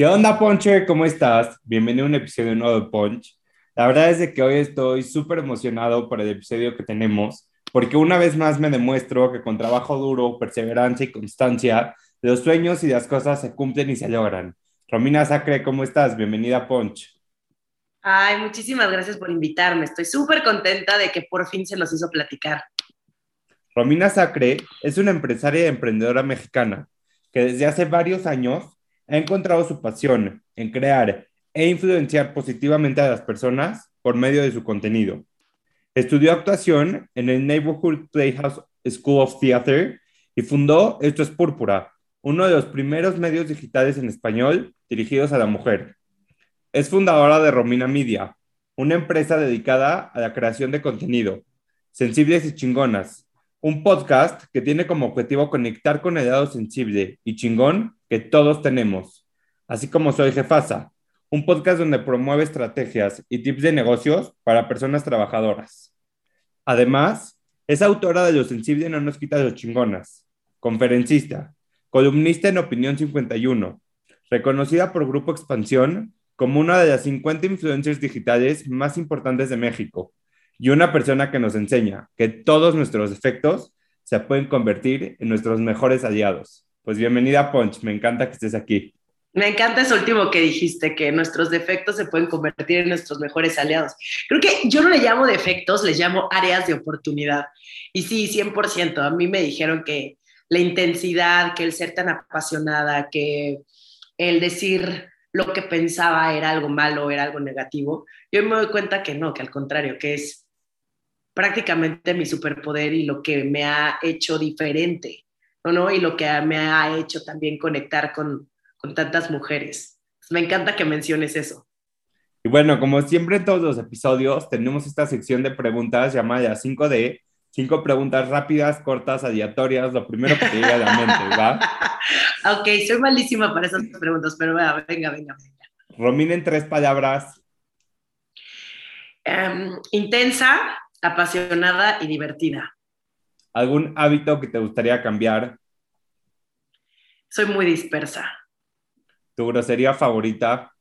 ¿Qué onda, Ponche? ¿Cómo estás? Bienvenido a un episodio nuevo de Punch. La verdad es de que hoy estoy súper emocionado por el episodio que tenemos, porque una vez más me demuestro que con trabajo duro, perseverancia y constancia, los sueños y las cosas se cumplen y se logran. Romina Sacre, ¿cómo estás? Bienvenida a Punch. Ay, muchísimas gracias por invitarme. Estoy súper contenta de que por fin se nos hizo platicar. Romina Sacre es una empresaria y emprendedora mexicana que desde hace varios años ha encontrado su pasión en crear e influenciar positivamente a las personas por medio de su contenido. Estudió actuación en el Neighborhood Playhouse School of Theatre y fundó Esto es Púrpura, uno de los primeros medios digitales en español dirigidos a la mujer. Es fundadora de Romina Media, una empresa dedicada a la creación de contenido, sensibles y chingonas, un podcast que tiene como objetivo conectar con el lado sensible y chingón que todos tenemos, así como Soy Jefasa, un podcast donde promueve estrategias y tips de negocios para personas trabajadoras. Además, es autora de Lo Sensible no nos quita los chingonas, conferencista, columnista en Opinión 51, reconocida por Grupo Expansión como una de las 50 influencers digitales más importantes de México y una persona que nos enseña que todos nuestros efectos se pueden convertir en nuestros mejores aliados. Pues bienvenida, Punch, me encanta que estés aquí. Me encanta eso último que dijiste, que nuestros defectos se pueden convertir en nuestros mejores aliados. Creo que yo no le llamo defectos, les llamo áreas de oportunidad. Y sí, 100%. A mí me dijeron que la intensidad, que el ser tan apasionada, que el decir lo que pensaba era algo malo, era algo negativo. Yo me doy cuenta que no, que al contrario, que es prácticamente mi superpoder y lo que me ha hecho diferente, ¿no? Y lo que me ha hecho también conectar con, con tantas mujeres. Me encanta que menciones eso. Y bueno, como siempre en todos los episodios, tenemos esta sección de preguntas llamada 5D. Cinco preguntas rápidas, cortas, aleatorias, lo primero que te llega a la mente, ¿va? ok, soy malísima para esas preguntas, pero venga, venga, venga. Romina en tres palabras. Um, intensa, apasionada y divertida. ¿Algún hábito que te gustaría cambiar? Soy muy dispersa. ¿Tu grosería favorita?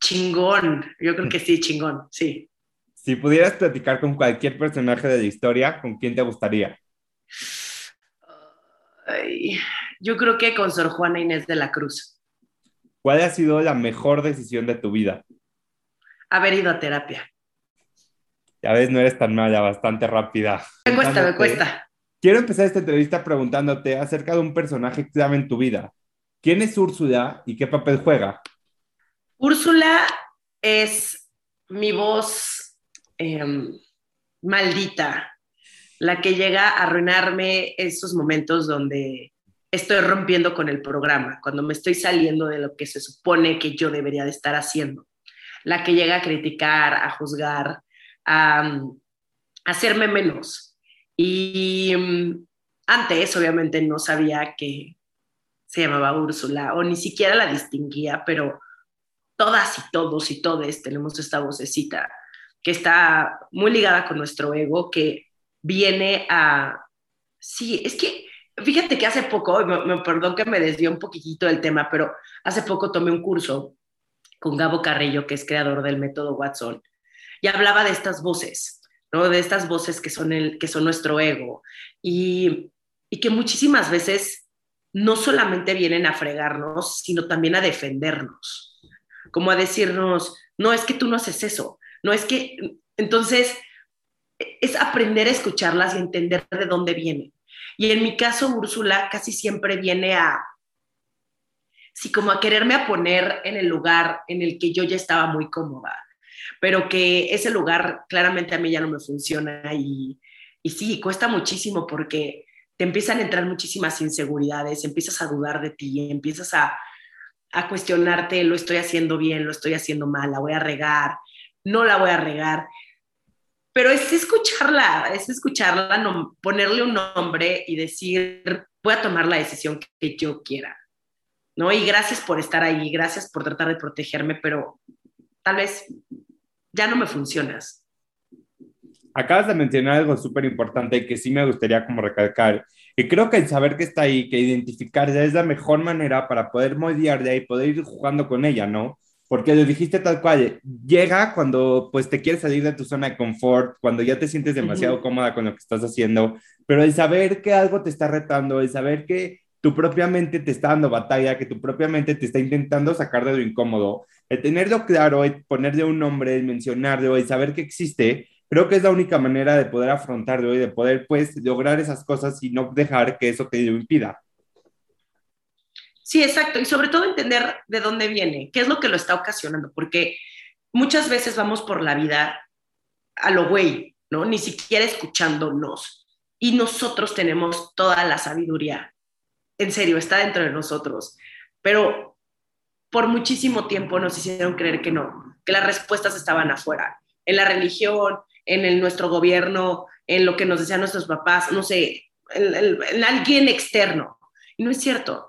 Chingón, yo creo que sí, chingón, sí. Si pudieras platicar con cualquier personaje de la historia, ¿con quién te gustaría? yo creo que con Sor Juana Inés de la Cruz. ¿Cuál ha sido la mejor decisión de tu vida? Haber ido a terapia. Ya ves, no eres tan mala, bastante rápida. Me cuesta, me cuesta. Quiero empezar esta entrevista preguntándote acerca de un personaje clave en tu vida. ¿Quién es Úrsula y qué papel juega? Úrsula es mi voz em, maldita, la que llega a arruinarme esos momentos donde estoy rompiendo con el programa, cuando me estoy saliendo de lo que se supone que yo debería de estar haciendo. La que llega a criticar, a juzgar, a, hacerme menos. Y mm, antes, obviamente, no sabía que se llamaba Úrsula o ni siquiera la distinguía, pero todas y todos y todes tenemos esta vocecita que está muy ligada con nuestro ego, que viene a... Sí, es que fíjate que hace poco, me, perdón que me desvió un poquitito del tema, pero hace poco tomé un curso con Gabo Carrillo, que es creador del método Watson, y hablaba de estas voces, ¿no? De estas voces que son, el, que son nuestro ego y, y que muchísimas veces no solamente vienen a fregarnos, sino también a defendernos, como a decirnos, no es que tú no haces eso, no es que, entonces, es aprender a escucharlas y entender de dónde vienen. Y en mi caso, Úrsula casi siempre viene a, sí, como a quererme a poner en el lugar en el que yo ya estaba muy cómoda, pero que ese lugar claramente a mí ya no me funciona y, y sí, cuesta muchísimo porque te empiezan a entrar muchísimas inseguridades, empiezas a dudar de ti, empiezas a, a cuestionarte, lo estoy haciendo bien, lo estoy haciendo mal, la voy a regar, no la voy a regar. Pero es escucharla, es escucharla, no, ponerle un nombre y decir, voy a tomar la decisión que yo quiera. ¿no? Y gracias por estar ahí, gracias por tratar de protegerme, pero tal vez ya no me funcionas. Acabas de mencionar algo súper importante que sí me gustaría como recalcar. Y creo que el saber que está ahí, que identificarse es la mejor manera para poder moldearla y poder ir jugando con ella, ¿no? Porque lo dijiste tal cual, llega cuando pues te quieres salir de tu zona de confort, cuando ya te sientes demasiado cómoda con lo que estás haciendo, pero el saber que algo te está retando, el saber que tu propia mente te está dando batalla, que tu propia mente te está intentando sacar de lo incómodo, el tenerlo claro, el ponerle un nombre, el mencionarlo, el saber que existe, creo que es la única manera de poder afrontarlo y de poder pues lograr esas cosas y no dejar que eso te impida. Sí, exacto. Y sobre todo entender de dónde viene, qué es lo que lo está ocasionando, porque muchas veces vamos por la vida a lo güey, ¿no? Ni siquiera escuchándonos. Y nosotros tenemos toda la sabiduría en serio, está dentro de nosotros. Pero por muchísimo tiempo nos hicieron creer que no, que las respuestas estaban afuera, en la religión, en el, nuestro gobierno, en lo que nos decían nuestros papás, no sé, en, alguien externo. Y no es cierto.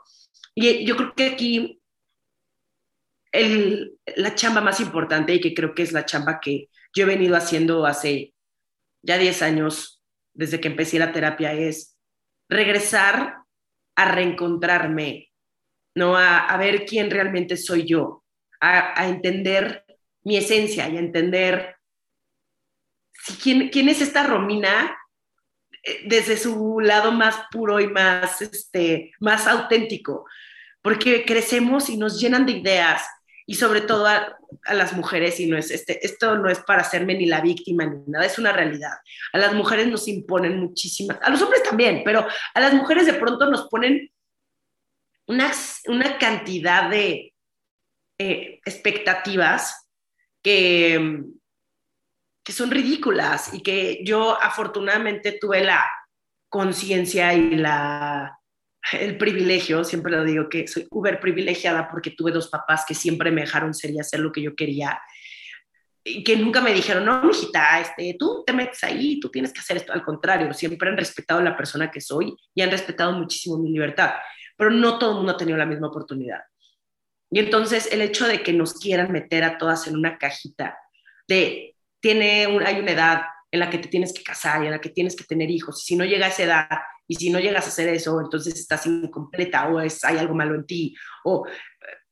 Y yo creo que aquí la chamba más importante y que creo que es la chamba que yo he venido haciendo hace ya 10 años, desde que empecé la terapia, es regresar a reencontrarme, ¿no? A, ver quién realmente soy yo, a, entender mi esencia y a entender quién, quién es esta Romina eh, desde su lado más puro y más, este, más auténtico, porque crecemos y nos llenan de ideas y sobre todo a, las mujeres, y no es este, esto no es para hacerme ni la víctima ni nada, es una realidad. A las mujeres nos imponen muchísimas, a los hombres también, pero a las mujeres de pronto nos ponen una, una cantidad de eh, expectativas que, que son ridículas y que yo afortunadamente tuve la conciencia y la el privilegio, siempre lo digo que soy uber privilegiada porque tuve dos papás que siempre me dejaron ser y hacer lo que yo quería y que nunca me dijeron, no, mijita, este, tú te metes ahí, tú tienes que hacer esto. Al contrario, siempre han respetado la persona que soy y han respetado muchísimo mi libertad, pero no todo el mundo ha tenido la misma oportunidad. Y entonces el hecho de que nos quieran meter a todas en una cajita de, tiene hay una edad en la que te tienes que casar y en la que tienes que tener hijos, si no llega a esa edad, y si no llegas a hacer eso, entonces estás incompleta o es, hay algo malo en ti, o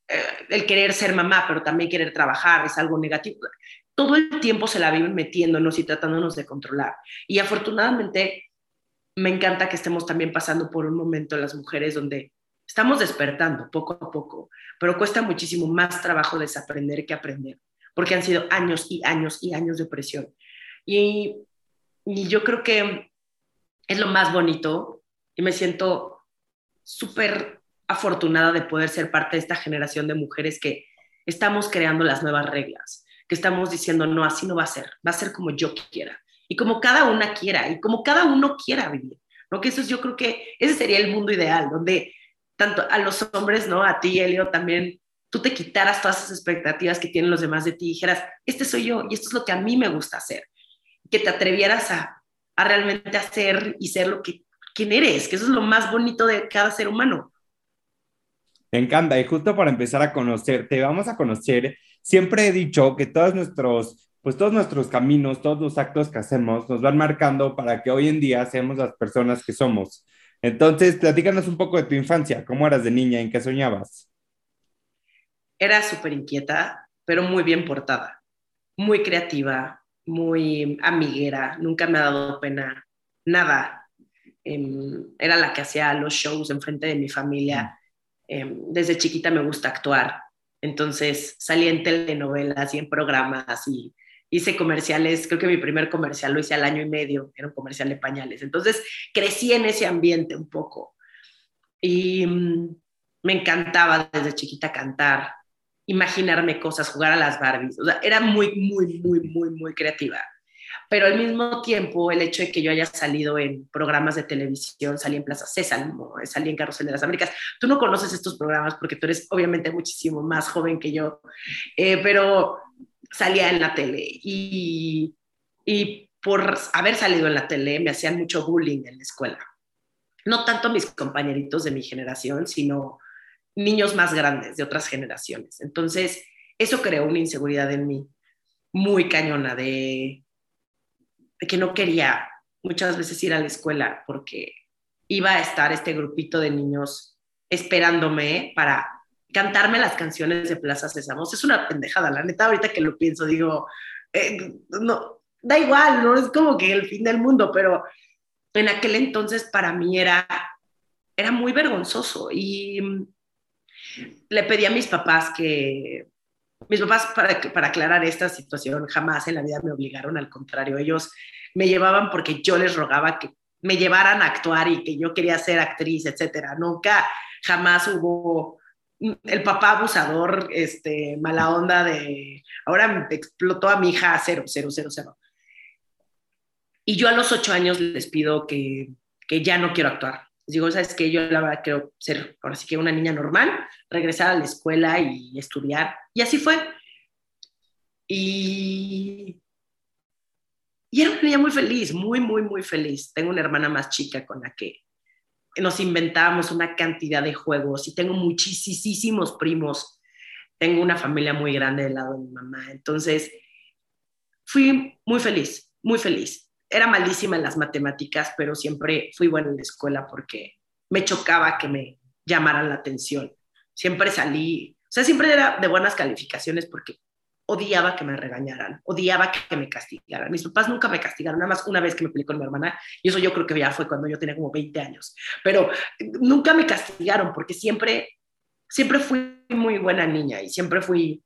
eh, el querer ser mamá, pero también querer trabajar es algo negativo. Todo el tiempo se la viven metiéndonos y tratándonos de controlar. Y afortunadamente me encanta que estemos también pasando por un momento las mujeres donde estamos despertando poco a poco, pero cuesta muchísimo más trabajo desaprender que aprender, porque han sido años y años y años de presión. Y, y yo creo que es lo más bonito y me siento súper afortunada de poder ser parte de esta generación de mujeres que estamos creando las nuevas reglas, que estamos diciendo, no, así no va a ser, va a ser como yo quiera y como cada una quiera y como cada uno quiera vivir, ¿no? Que eso es, yo creo que ese sería el mundo ideal, donde tanto a los hombres, ¿no? A ti, Elio, también tú te quitaras todas esas expectativas que tienen los demás de ti y dijeras, este soy yo y esto es lo que a mí me gusta hacer, que te atrevieras a a realmente hacer y ser lo que quién eres, que eso es lo más bonito de cada ser humano. Me encanta, y justo para empezar a conocerte, vamos a conocer, siempre he dicho que todos nuestros, pues todos nuestros caminos, todos los actos que hacemos nos van marcando para que hoy en día seamos las personas que somos. Entonces, platícanos un poco de tu infancia, cómo eras de niña, en qué soñabas. Era súper inquieta, pero muy bien portada, muy creativa, muy amiguera, nunca me ha dado pena nada. Em, era la que hacía los shows en frente de mi familia. Em, desde chiquita me gusta actuar, entonces salí en telenovelas y en programas y hice comerciales, creo que mi primer comercial lo hice al año y medio, era un comercial de pañales. Entonces crecí en ese ambiente un poco y mm, me encantaba desde chiquita cantar, imaginarme cosas, jugar a las Barbies. O sea, era muy, muy, muy, muy, muy creativa. pero al mismo tiempo el hecho de que yo haya salido en programas de televisión, salí en Plaza Sésamo, salí en Carrusel de las Américas, tú no conoces estos programas porque tú eres obviamente muchísimo más joven que yo, eh, pero salía en la tele y, y por haber salido en la tele me hacían mucho bullying en la escuela. No tanto mis compañeritos de mi generación, sino niños más grandes de otras generaciones. Entonces, eso creó una inseguridad en mí muy cañona de, de que no quería muchas veces ir a la escuela porque iba a estar este grupito de niños esperándome para cantarme las canciones de Plaza Sésamo. Es una pendejada, la neta, ahorita que lo pienso, digo, eh, no, da igual, no es como que el fin del mundo, pero en aquel entonces para mí era, era muy vergonzoso y le pedí a mis papás que, mis papás para, para aclarar esta situación jamás en la vida me obligaron, al contrario, ellos me llevaban porque yo les rogaba que me llevaran a actuar y que yo quería ser actriz, etcétera. Nunca, jamás hubo el papá abusador, este, mala onda de, ahora explotó a mi hija a cero, cero, cero, cero. Y yo a los ocho años les pido que, que ya no quiero actuar. Les digo, ¿sabes qué? Yo la verdad quiero ser, ahora sí que una niña normal, regresar a la escuela y estudiar. Y así fue. Y, y era una niña muy feliz, muy, muy, muy feliz. Tengo una hermana más chica con la que nos inventábamos una cantidad de juegos y tengo muchísimos primos. Tengo una familia muy grande del lado de mi mamá. Entonces, fui muy feliz, muy feliz era malísima en las matemáticas, pero siempre fui buena en la escuela porque me chocaba que me llamaran la atención. Siempre salí, o sea, siempre era de buenas calificaciones porque odiaba que me regañaran, odiaba que me castigaran. Mis papás nunca me castigaron, nada más una vez que me peleé con mi hermana, y eso yo creo que ya fue cuando yo tenía como 20 años, pero nunca me castigaron porque siempre, siempre fui muy buena niña y siempre fui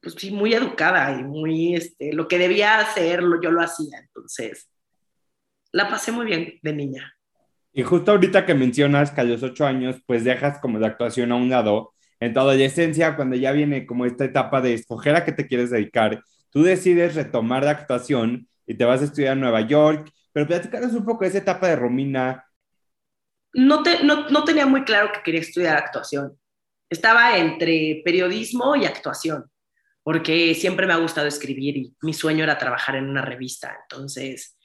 pues muy educada y muy, este, lo que debía hacer, yo lo hacía. Entonces, la pasé muy bien de niña. Y justo ahorita que mencionas que a los ocho años, pues dejas como de actuación a un lado, en tu adolescencia, cuando ya viene como esta etapa de escoger a qué te quieres dedicar, tú decides retomar la actuación y te vas a estudiar en Nueva York, pero platícanos un poco de esa etapa de Romina. No, te, no, no tenía muy claro que quería estudiar actuación. Estaba entre periodismo y actuación porque siempre me ha gustado escribir y mi sueño era trabajar en una revista. Entonces,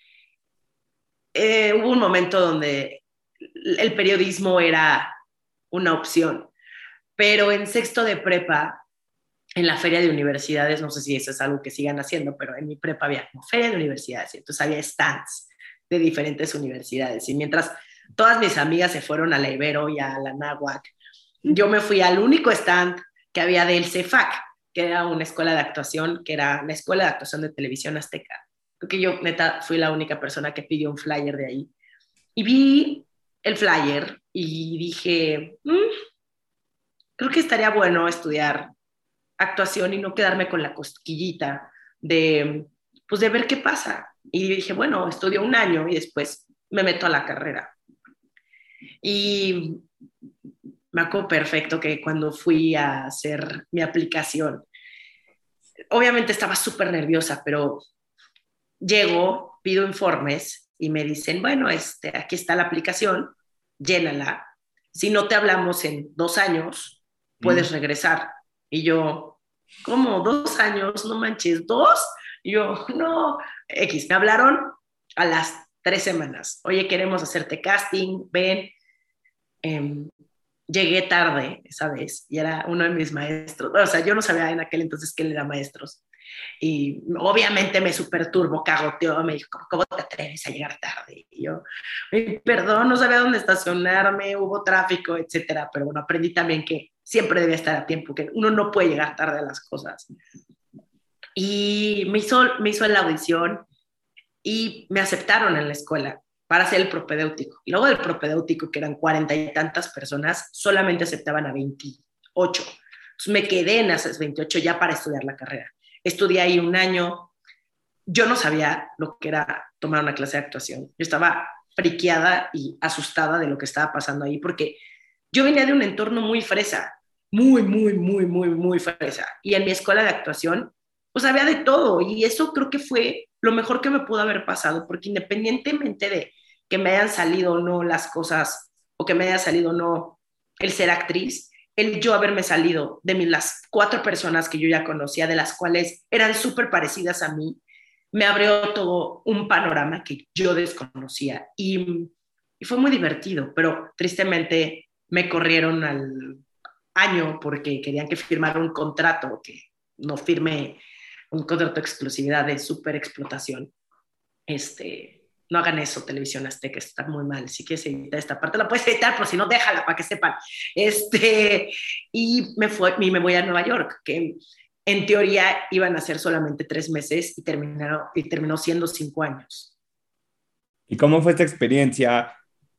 eh, hubo un momento donde el periodismo era una opción, pero en sexto de prepa, en la feria de universidades, no sé si eso es algo que sigan haciendo, pero en mi prepa había como feria de universidades, y entonces había stands de diferentes universidades. Y mientras todas mis amigas se fueron a la Ibero y a la Nahuac, yo me fui al único stand que había del CEFAC, que era una escuela de actuación, que era la Escuela de Actuación de Televisión Azteca. Creo que yo, neta, fui la única persona que pidió un flyer de ahí. Y vi el flyer y dije, mm, creo que estaría bueno estudiar actuación y no quedarme con la cosquillita de, pues, de ver qué pasa. Y dije, bueno, estudio un año y después me meto a la carrera. Y me acuerdo perfecto que cuando fui a hacer mi aplicación, obviamente estaba súper nerviosa, pero llego, pido informes y me dicen, bueno, este, aquí está la aplicación, llénala. Si no te hablamos en dos años, puedes regresar. Y yo, ¿cómo? ¿Dos años? No manches, ¿dos? Y yo, no, X, me hablaron a las tres semanas. Oye, queremos hacerte casting, ven. Eh, llegué tarde esa vez y era uno de mis maestros. O sea, yo no sabía en aquel entonces que él era maestros. Y obviamente me super turbo cagoteó, me dijo, ¿cómo te atreves a llegar tarde? Y yo, perdón, no sabía dónde estacionarme, hubo tráfico, etcétera. Pero bueno, aprendí también que siempre debía estar a tiempo, que uno no puede llegar tarde a las cosas. Y me hizo, me hizo la audición y me aceptaron en la escuela para hacer el propedéutico. Y luego del propedéutico, que eran cuarenta y tantas personas, solamente aceptaban a 28. Entonces me quedé en esas 28 ya para estudiar la carrera. Estudié ahí un año. Yo no sabía lo que era tomar una clase de actuación. Yo estaba friqueada y asustada de lo que estaba pasando ahí porque yo venía de un entorno muy fresa, muy, muy, muy, muy, muy fresa. Y en mi escuela de actuación pues había de todo y eso creo que fue lo mejor que me pudo haber pasado, porque independientemente de que me hayan salido o no las cosas o que me haya salido o no el ser actriz, el yo haberme salido de las cuatro personas que yo ya conocía, de las cuales eran súper parecidas a mí, me abrió todo un panorama que yo desconocía y, y fue muy divertido, pero tristemente me corrieron al año porque querían que firmara un contrato que no firme un contrato de exclusividad de super explotación. Este, no hagan eso, televisión azteca, está muy mal. Si quieres editar esta parte, la puedes editar, pero si no, déjala para que sepan. Este, y me, fue, y me voy a Nueva York, que en teoría iban a ser solamente tres meses y, terminaron, y terminó siendo cinco años. ¿Y cómo fue esta experiencia?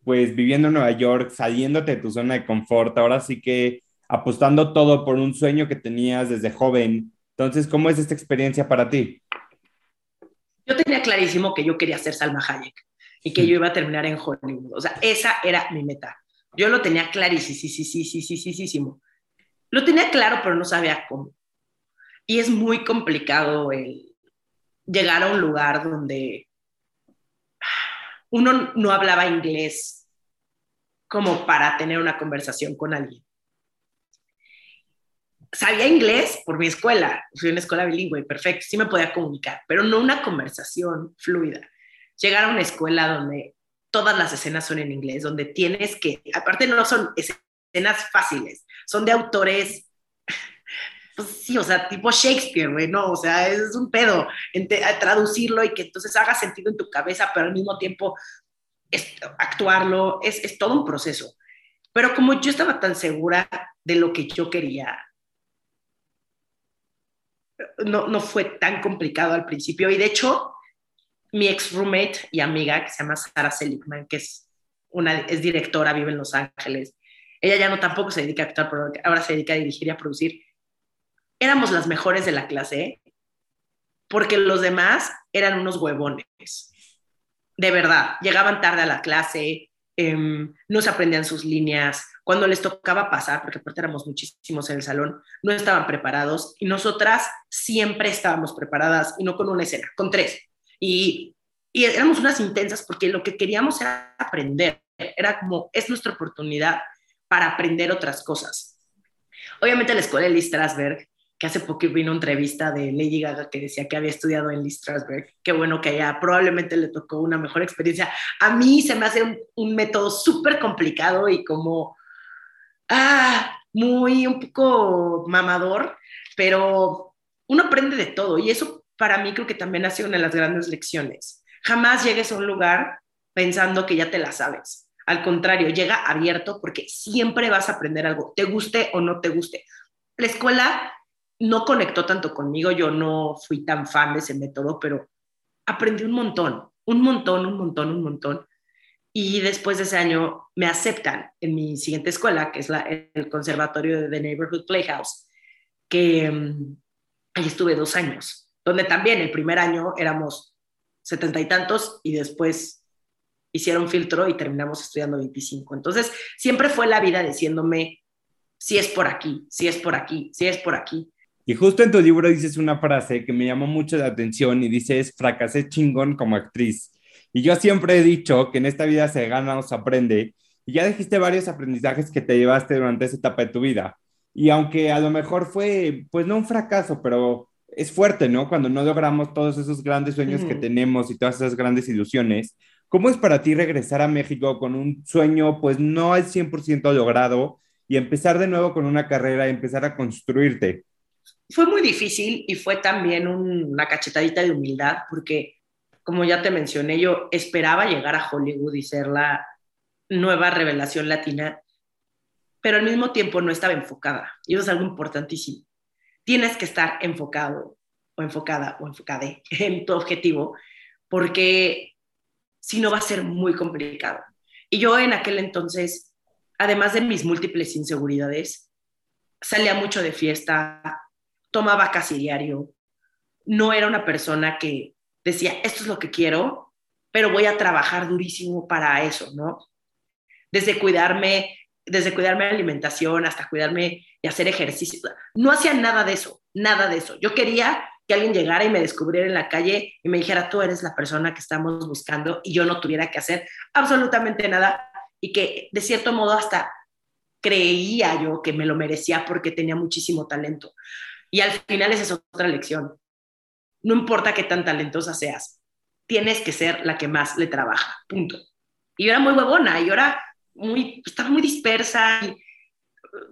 Pues viviendo en Nueva York, saliéndote de tu zona de confort, ahora sí que apostando todo por un sueño que tenías desde joven. Entonces, ¿cómo es esta experiencia para ti? Yo tenía clarísimo que yo quería ser Salma Hayek y que yo iba a terminar en Hollywood. O sea, esa era mi meta. Yo lo tenía clarísimo, sí, sí, sí, sí, sí, sí, sí, sí. Lo tenía claro, pero no sabía cómo. Y es muy complicado el llegar a un lugar donde uno no hablaba inglés como para tener una conversación con alguien. Sabía inglés por mi escuela, fui una escuela bilingüe, perfecto, sí me podía comunicar, pero no una conversación fluida. Llegar a una escuela donde todas las escenas son en inglés, donde tienes que, aparte no son escenas fáciles, son de autores pues sí, o sea, tipo Shakespeare, güey, no, o sea, es un pedo traducirlo y que entonces haga sentido en tu cabeza, pero al mismo tiempo actuarlo, es, es todo un proceso. Pero como yo estaba tan segura de lo que yo quería, no, no fue tan complicado al principio. Y de hecho, mi ex roommate y amiga, que se llama Sara Seligman, que es, una, es directora, vive en Los Ángeles, ella ya no tampoco se dedica a actuar, pero ahora se dedica a dirigir y a producir. Éramos las mejores de la clase porque los demás eran unos huevones. De verdad, llegaban tarde a la clase, eh, no se aprendían sus líneas, cuando les tocaba pasar, porque aparte éramos muchísimos en el salón, no estaban preparados y nosotras siempre estábamos preparadas y no con una escena, con tres. Y, y éramos unas intensas porque lo que queríamos era aprender, era como, es nuestra oportunidad para aprender otras cosas. Obviamente la escuela de Lee Strasberg, que hace poco vino una entrevista de Lady Gaga que decía que había estudiado en Lee Strasberg, qué bueno que ella probablemente le tocó una mejor experiencia. A mí se me hace un, un método súper complicado y como ah, muy un poco mamador, pero uno aprende de todo y eso para mí creo que también ha sido una de las grandes lecciones. Jamás llegues a un lugar pensando que ya te la sabes. Al contrario, llega abierto porque siempre vas a aprender algo, te guste o no te guste. La escuela no conectó tanto conmigo, yo no fui tan fan de ese método, pero aprendí un montón, un montón, un montón, un montón. Y después de ese año me aceptan en mi siguiente escuela, que es el Conservatorio de The Neighborhood Playhouse, que um, ahí estuve dos años, donde también el primer año éramos setenta y tantos y después hicieron filtro y terminamos estudiando 25. Entonces, siempre fue la vida diciéndome, si es por aquí, si es por aquí, si es por aquí. Y justo en tu libro dices una frase que me llamó mucho la atención y dices, fracasé chingón como actriz. Y yo siempre he dicho que en esta vida se gana o se aprende. Y ya dijiste varios aprendizajes que te llevaste durante esa etapa de tu vida. Y aunque a lo mejor fue, pues no un fracaso, pero es fuerte, ¿no? Cuando no logramos todos esos grandes sueños que tenemos y todas esas grandes ilusiones. ¿Cómo es para ti regresar a México con un sueño, pues no al 100% logrado y empezar de nuevo con una carrera y empezar a construirte? Fue muy difícil y fue también una cachetadita de humildad porque como ya te mencioné, yo esperaba llegar a Hollywood y ser la nueva revelación latina, pero al mismo tiempo no estaba enfocada. Y eso es algo importantísimo. Tienes que estar enfocado o enfocada o enfocada en tu objetivo, porque si no va a ser muy complicado. Y yo en aquel entonces, además de mis múltiples inseguridades, salía mucho de fiesta, tomaba casi diario, no era una persona que decía, esto es lo que quiero, pero voy a trabajar durísimo para eso, ¿no? Desde cuidarme, desde cuidarme la alimentación hasta cuidarme y hacer ejercicio. No hacía nada de eso, nada de eso. Yo quería que alguien llegara y me descubriera en la calle y me dijera, tú eres la persona que estamos buscando y yo no tuviera que hacer absolutamente nada y que de cierto modo hasta creía yo que me lo merecía porque tenía muchísimo talento. Y al final esa es otra lección. No importa qué tan talentosa seas, tienes que ser la que más le trabaja, punto. Y yo era muy huevona, y yo era muy, estaba muy dispersa, y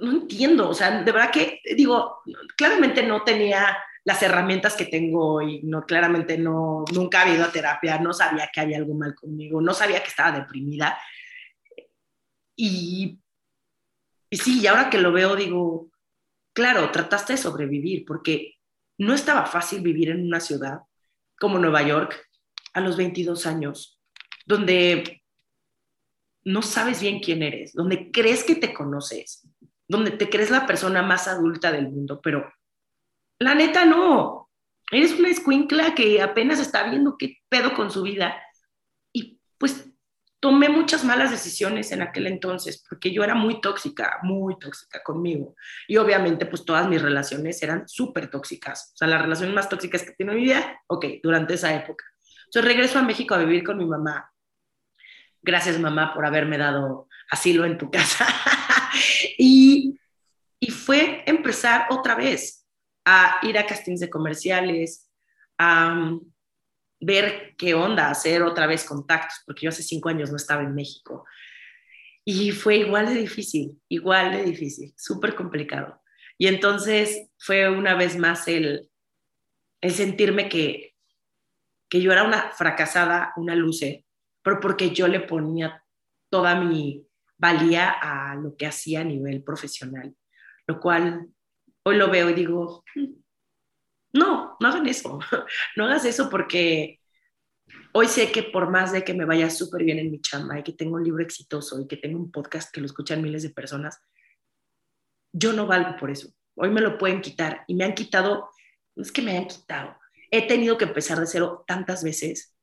no entiendo, o sea, de verdad que, digo, claramente no tenía las herramientas que tengo hoy, no, claramente no, nunca había ido a terapia, no sabía que había algo mal conmigo, no sabía que estaba deprimida. Y, y sí, y ahora que lo veo, digo, claro, trataste de sobrevivir, porque no estaba fácil vivir en una ciudad como Nueva York a los 22 años, donde no sabes bien quién eres, donde crees que te conoces, donde te crees la persona más adulta del mundo, pero la neta no. Eres una escuincla que apenas está viendo qué pedo con su vida. Y pues tomé muchas malas decisiones en aquel entonces, porque yo era muy tóxica, muy tóxica conmigo. Y obviamente, pues todas mis relaciones eran súper tóxicas. O sea, las relaciones más tóxicas que tiene mi vida, ok, durante esa época. Entonces regreso a México a vivir con mi mamá. Gracias, mamá, por haberme dado asilo en tu casa. y, y fue empezar otra vez a ir a castings de comerciales, a um, ver qué onda, hacer otra vez contactos, porque yo hace cinco años no estaba en México. Y fue igual de difícil, igual de difícil, súper complicado. Y entonces fue una vez más el, el sentirme que, que yo era una fracasada, una luce, pero porque yo le ponía toda mi valía a lo que hacía a nivel profesional, lo cual hoy lo veo y digo, mm, no, no hagan eso, no hagas eso porque hoy sé que por más de que me vaya súper bien en mi chamba y que tengo un libro exitoso y que tengo un podcast que lo escuchan miles de personas, yo no valgo por eso. Hoy me lo pueden quitar y me han quitado, no es que me hayan quitado, he tenido que empezar de cero tantas veces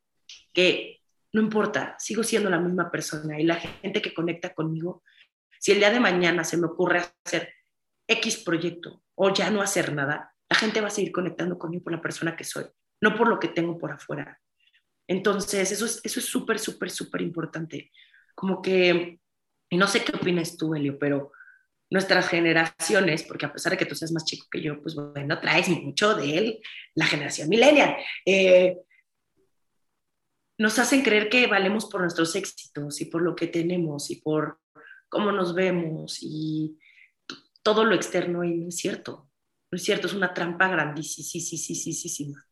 que no importa, sigo siendo la misma persona y la gente que conecta conmigo, si el día de mañana se me ocurre hacer X proyecto o ya no hacer nada, la gente va a seguir conectando conmigo por la persona que soy, no por lo que tengo por afuera. Entonces, eso es eso es súper, súper, súper importante. Como que, y no sé qué opinas tú, Elio, pero nuestras generaciones, porque a pesar de que tú seas más chico que yo, pues bueno, traes mucho de él, la generación millennial, eh, nos hacen creer que valemos por nuestros éxitos y por lo que tenemos y por cómo nos vemos y todo lo externo y no es cierto. No es cierto, es una trampa grandísima.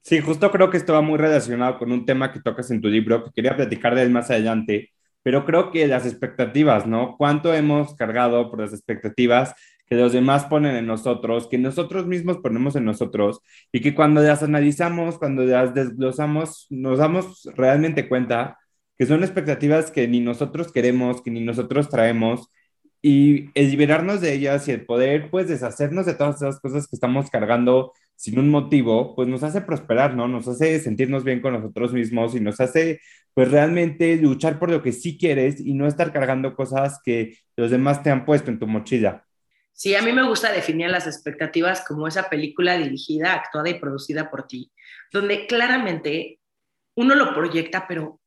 Sí, justo creo que esto va muy relacionado con un tema que tocas en tu libro, que quería platicar de él más adelante, pero creo que las expectativas, ¿no? ¿Cuánto hemos cargado por las expectativas que los demás ponen en nosotros, que nosotros mismos ponemos en nosotros, y que cuando las analizamos, cuando las desglosamos, nos damos realmente cuenta que son expectativas que ni nosotros queremos, que ni nosotros traemos, y el liberarnos de ellas y el poder, pues, deshacernos de todas esas cosas que estamos cargando sin un motivo, pues nos hace prosperar, ¿no? Nos hace sentirnos bien con nosotros mismos y nos hace, pues, realmente luchar por lo que sí quieres y no estar cargando cosas que los demás te han puesto en tu mochila. Sí, a mí me gusta definir las expectativas como esa película dirigida, actuada y producida por ti, donde claramente uno lo proyecta, pero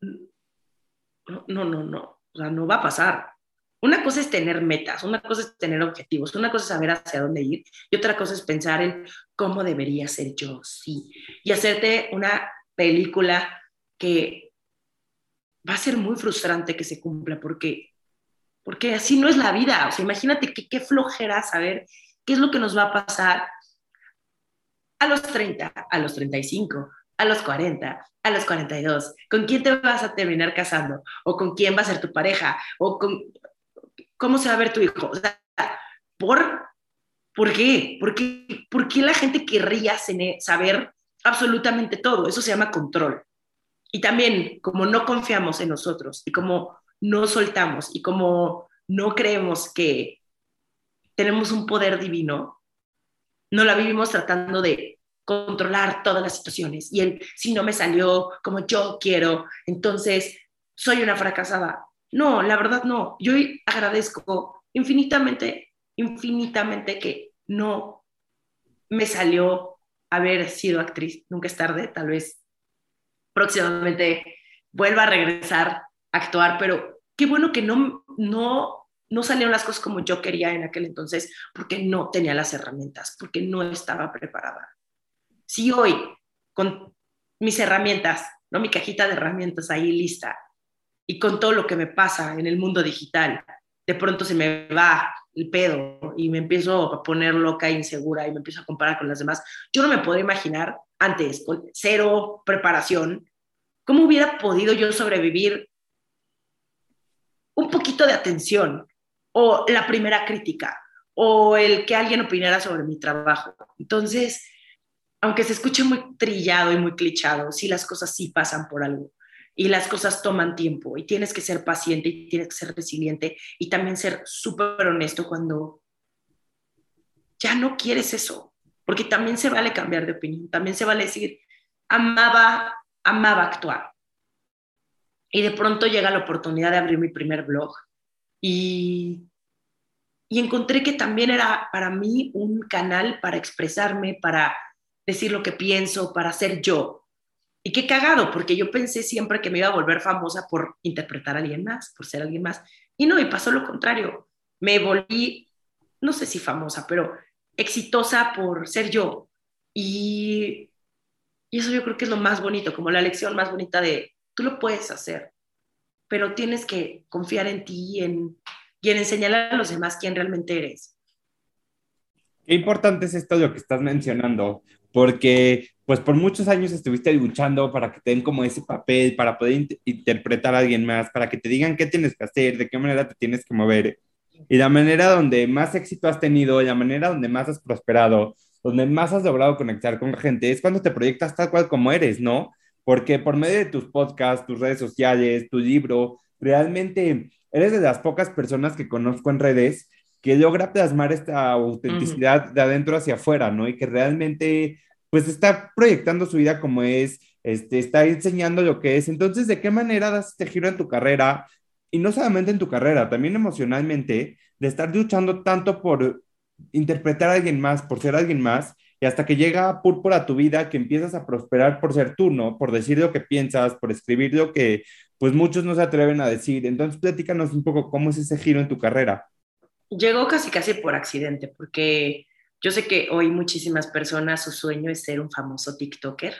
no, no, no, no, o sea, no va a pasar una cosa es tener metas, una cosa es tener objetivos, una cosa es saber hacia dónde ir y otra cosa es pensar en cómo debería ser yo, sí. Y hacerte una película que va a ser muy frustrante que se cumpla porque, porque así no es la vida. O sea, imagínate que, qué flojera saber qué es lo que nos va a pasar a los 30, a los 35, a los 40, a los 42, con quién te vas a terminar casando, o con quién va a ser tu pareja, o con, ¿cómo se va a ver tu hijo? O sea, ¿por, ¿por qué? ¿Por qué, ¿Por qué la gente querría saber absolutamente todo? Eso se llama control. Y también, como no confiamos en nosotros y como no soltamos y como no creemos que tenemos un poder divino, no la vivimos tratando de controlar todas las situaciones. Y el, si no me salió como yo quiero, entonces soy una fracasada. No, la verdad no. Yo agradezco infinitamente, infinitamente que no me salió haber sido actriz. Nunca es tarde, tal vez próximamente vuelva a regresar a actuar, pero qué bueno que no, no, no salieron las cosas como yo quería en aquel entonces, porque no tenía las herramientas, porque no estaba preparada. Si hoy, con mis herramientas, ¿no? mi cajita de herramientas ahí lista, y con todo lo que me pasa en el mundo digital, de pronto se me va el pedo y me empiezo a poner loca, insegura y me empiezo a comparar con las demás. Yo no me puedo imaginar antes, con cero preparación, cómo hubiera podido yo sobrevivir un poquito de atención o la primera crítica o el que alguien opinara sobre mi trabajo. Entonces, aunque se escuche muy trillado y muy clichado, sí las cosas sí pasan por algo y las cosas toman tiempo y tienes que ser paciente y tienes que ser resiliente y también ser súper honesto cuando ya no quieres eso, porque también se vale cambiar de opinión, también se vale decir, amaba, amaba actuar. Y de pronto llega la oportunidad de abrir mi primer blog y, y encontré que también era para mí un canal para expresarme, para decir lo que pienso, para ser yo, y qué cagado, porque yo pensé siempre que me iba a volver famosa por interpretar a alguien más, por ser alguien más. Y no, y pasó lo contrario. Me volví, no sé si famosa, pero exitosa por ser yo. Y, y eso yo creo que es lo más bonito, como la lección más bonita de, tú lo puedes hacer, pero tienes que confiar en ti en, y en enseñarle a los demás quién realmente eres. Qué importante es esto lo que estás mencionando, porque pues por muchos años estuviste luchando para que te den como ese papel, para poder interpretar a alguien más, para que te digan qué tienes que hacer, de qué manera te tienes que mover. Y la manera donde más éxito has tenido, la manera donde más has prosperado, donde más has logrado conectar con gente, es cuando te proyectas tal cual como eres, ¿no? Porque por medio de tus podcasts, tus redes sociales, tu libro, realmente eres de las pocas personas que conozco en redes que logra plasmar esta autenticidad de adentro hacia afuera, ¿no? Y que realmente pues está proyectando su vida como es, este, está enseñando lo que es. Entonces, ¿de qué manera das este giro en tu carrera? Y no solamente en tu carrera, también emocionalmente, de estar luchando tanto por interpretar a alguien más, por ser alguien más, y hasta que llega púrpura a tu vida, que empiezas a prosperar por ser tú, ¿no? Por decir lo que piensas, por escribir lo que, pues muchos no se atreven a decir. Entonces, platícanos un poco cómo es ese giro en tu carrera. Llegó casi casi por accidente, porque yo sé que hoy muchísimas personas su sueño es ser un famoso TikToker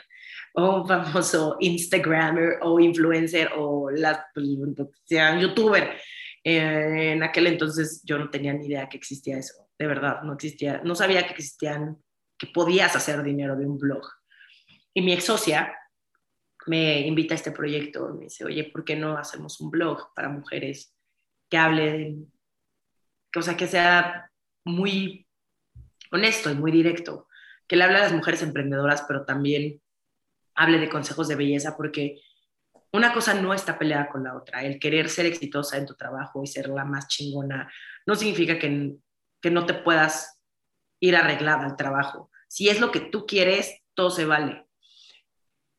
o un famoso Instagrammer o influencer o la, sea youtuber. En aquel entonces yo no tenía ni idea que existía eso, de verdad, no existía, no sabía que existían, que podías hacer dinero de un blog. Y mi ex socia me invita a este proyecto, me dice, oye, ¿por qué no hacemos un blog para mujeres que hable, de, o sea, que sea muy honesto y muy directo, que le hable a las mujeres emprendedoras, pero también hable de consejos de belleza, porque una cosa no está peleada con la otra. El querer ser exitosa en tu trabajo y ser la más chingona no significa que, que no te puedas ir arreglada al trabajo. Si es lo que tú quieres, todo se vale.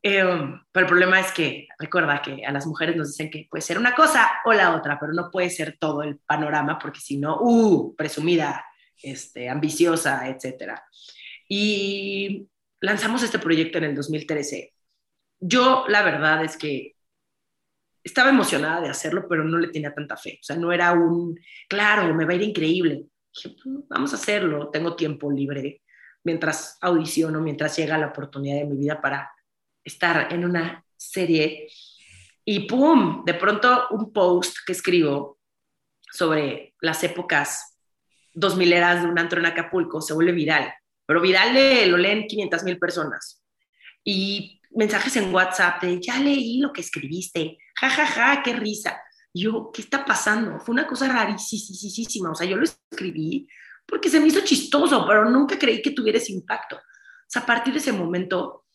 Eh, pero el problema es que, recuerda que a las mujeres nos dicen que puede ser una cosa o la otra, pero no puede ser todo el panorama porque si no, uh, presumida, este, ambiciosa, etc. Y lanzamos este proyecto en el 2013. Yo, la verdad es que estaba emocionada de hacerlo, pero no le tenía tanta fe. O sea, no era un, claro, me va a ir increíble. Dije, pues, vamos a hacerlo, tengo tiempo libre mientras audiciono, mientras llega la oportunidad de mi vida para estar en una serie. Y ¡pum! De pronto un post que escribo sobre las épocas dos mileras de un antro en Acapulco se vuelve viral, pero viral lo leen 500 mil personas. Y mensajes en WhatsApp de, ya leí lo que escribiste, ja, ja, ja, qué risa. yo, ¿qué está pasando? Fue una cosa rarísima. O sea, yo lo escribí porque se me hizo chistoso, pero nunca creí que tuviera impacto. O sea, a partir de ese momento,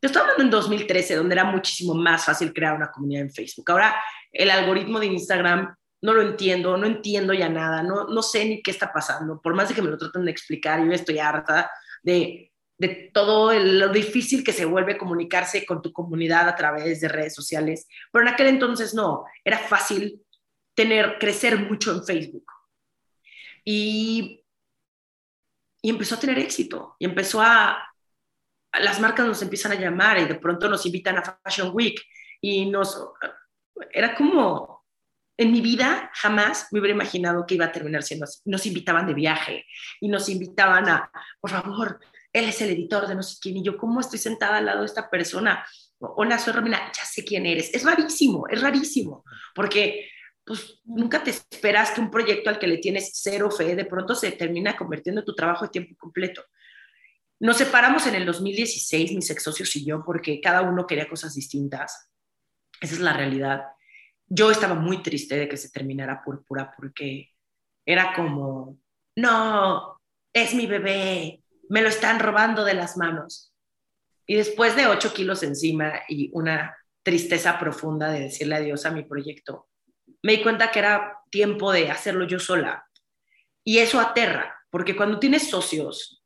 yo estaba hablando en 2013, donde era muchísimo más fácil crear una comunidad en Facebook. Ahora, el algoritmo de Instagram no lo entiendo, no entiendo ya nada, no, no sé ni qué está pasando, por más de que me lo traten de explicar, yo estoy harta de, de todo lo difícil que se vuelve comunicarse con tu comunidad a través de redes sociales, pero en aquel entonces no, era fácil tener, crecer mucho en Facebook. Y y empezó a tener éxito y empezó a, las marcas nos empiezan a llamar y de pronto nos invitan a Fashion Week y nos, era como, en mi vida jamás me hubiera imaginado que iba a terminar siendo así. Nos invitaban de viaje y nos invitaban a, por favor, él es el editor de no sé quién y yo, ¿cómo estoy sentada al lado de esta persona? Hola, soy Romina, ya sé quién eres. Es rarísimo, es rarísimo, porque pues nunca te esperas que un proyecto al que le tienes cero fe de pronto se termina convirtiendo en tu trabajo de tiempo completo. Nos separamos en el 2016, mis ex socios y yo, porque cada uno quería cosas distintas. Esa es la realidad. Yo estaba muy triste de que se terminara Púrpura porque era como, no, es mi bebé, me lo están robando de las manos. Y después de ocho kilos encima y una tristeza profunda de decirle adiós a mi proyecto, me di cuenta que era tiempo de hacerlo yo sola. Y eso aterra, porque cuando tienes socios,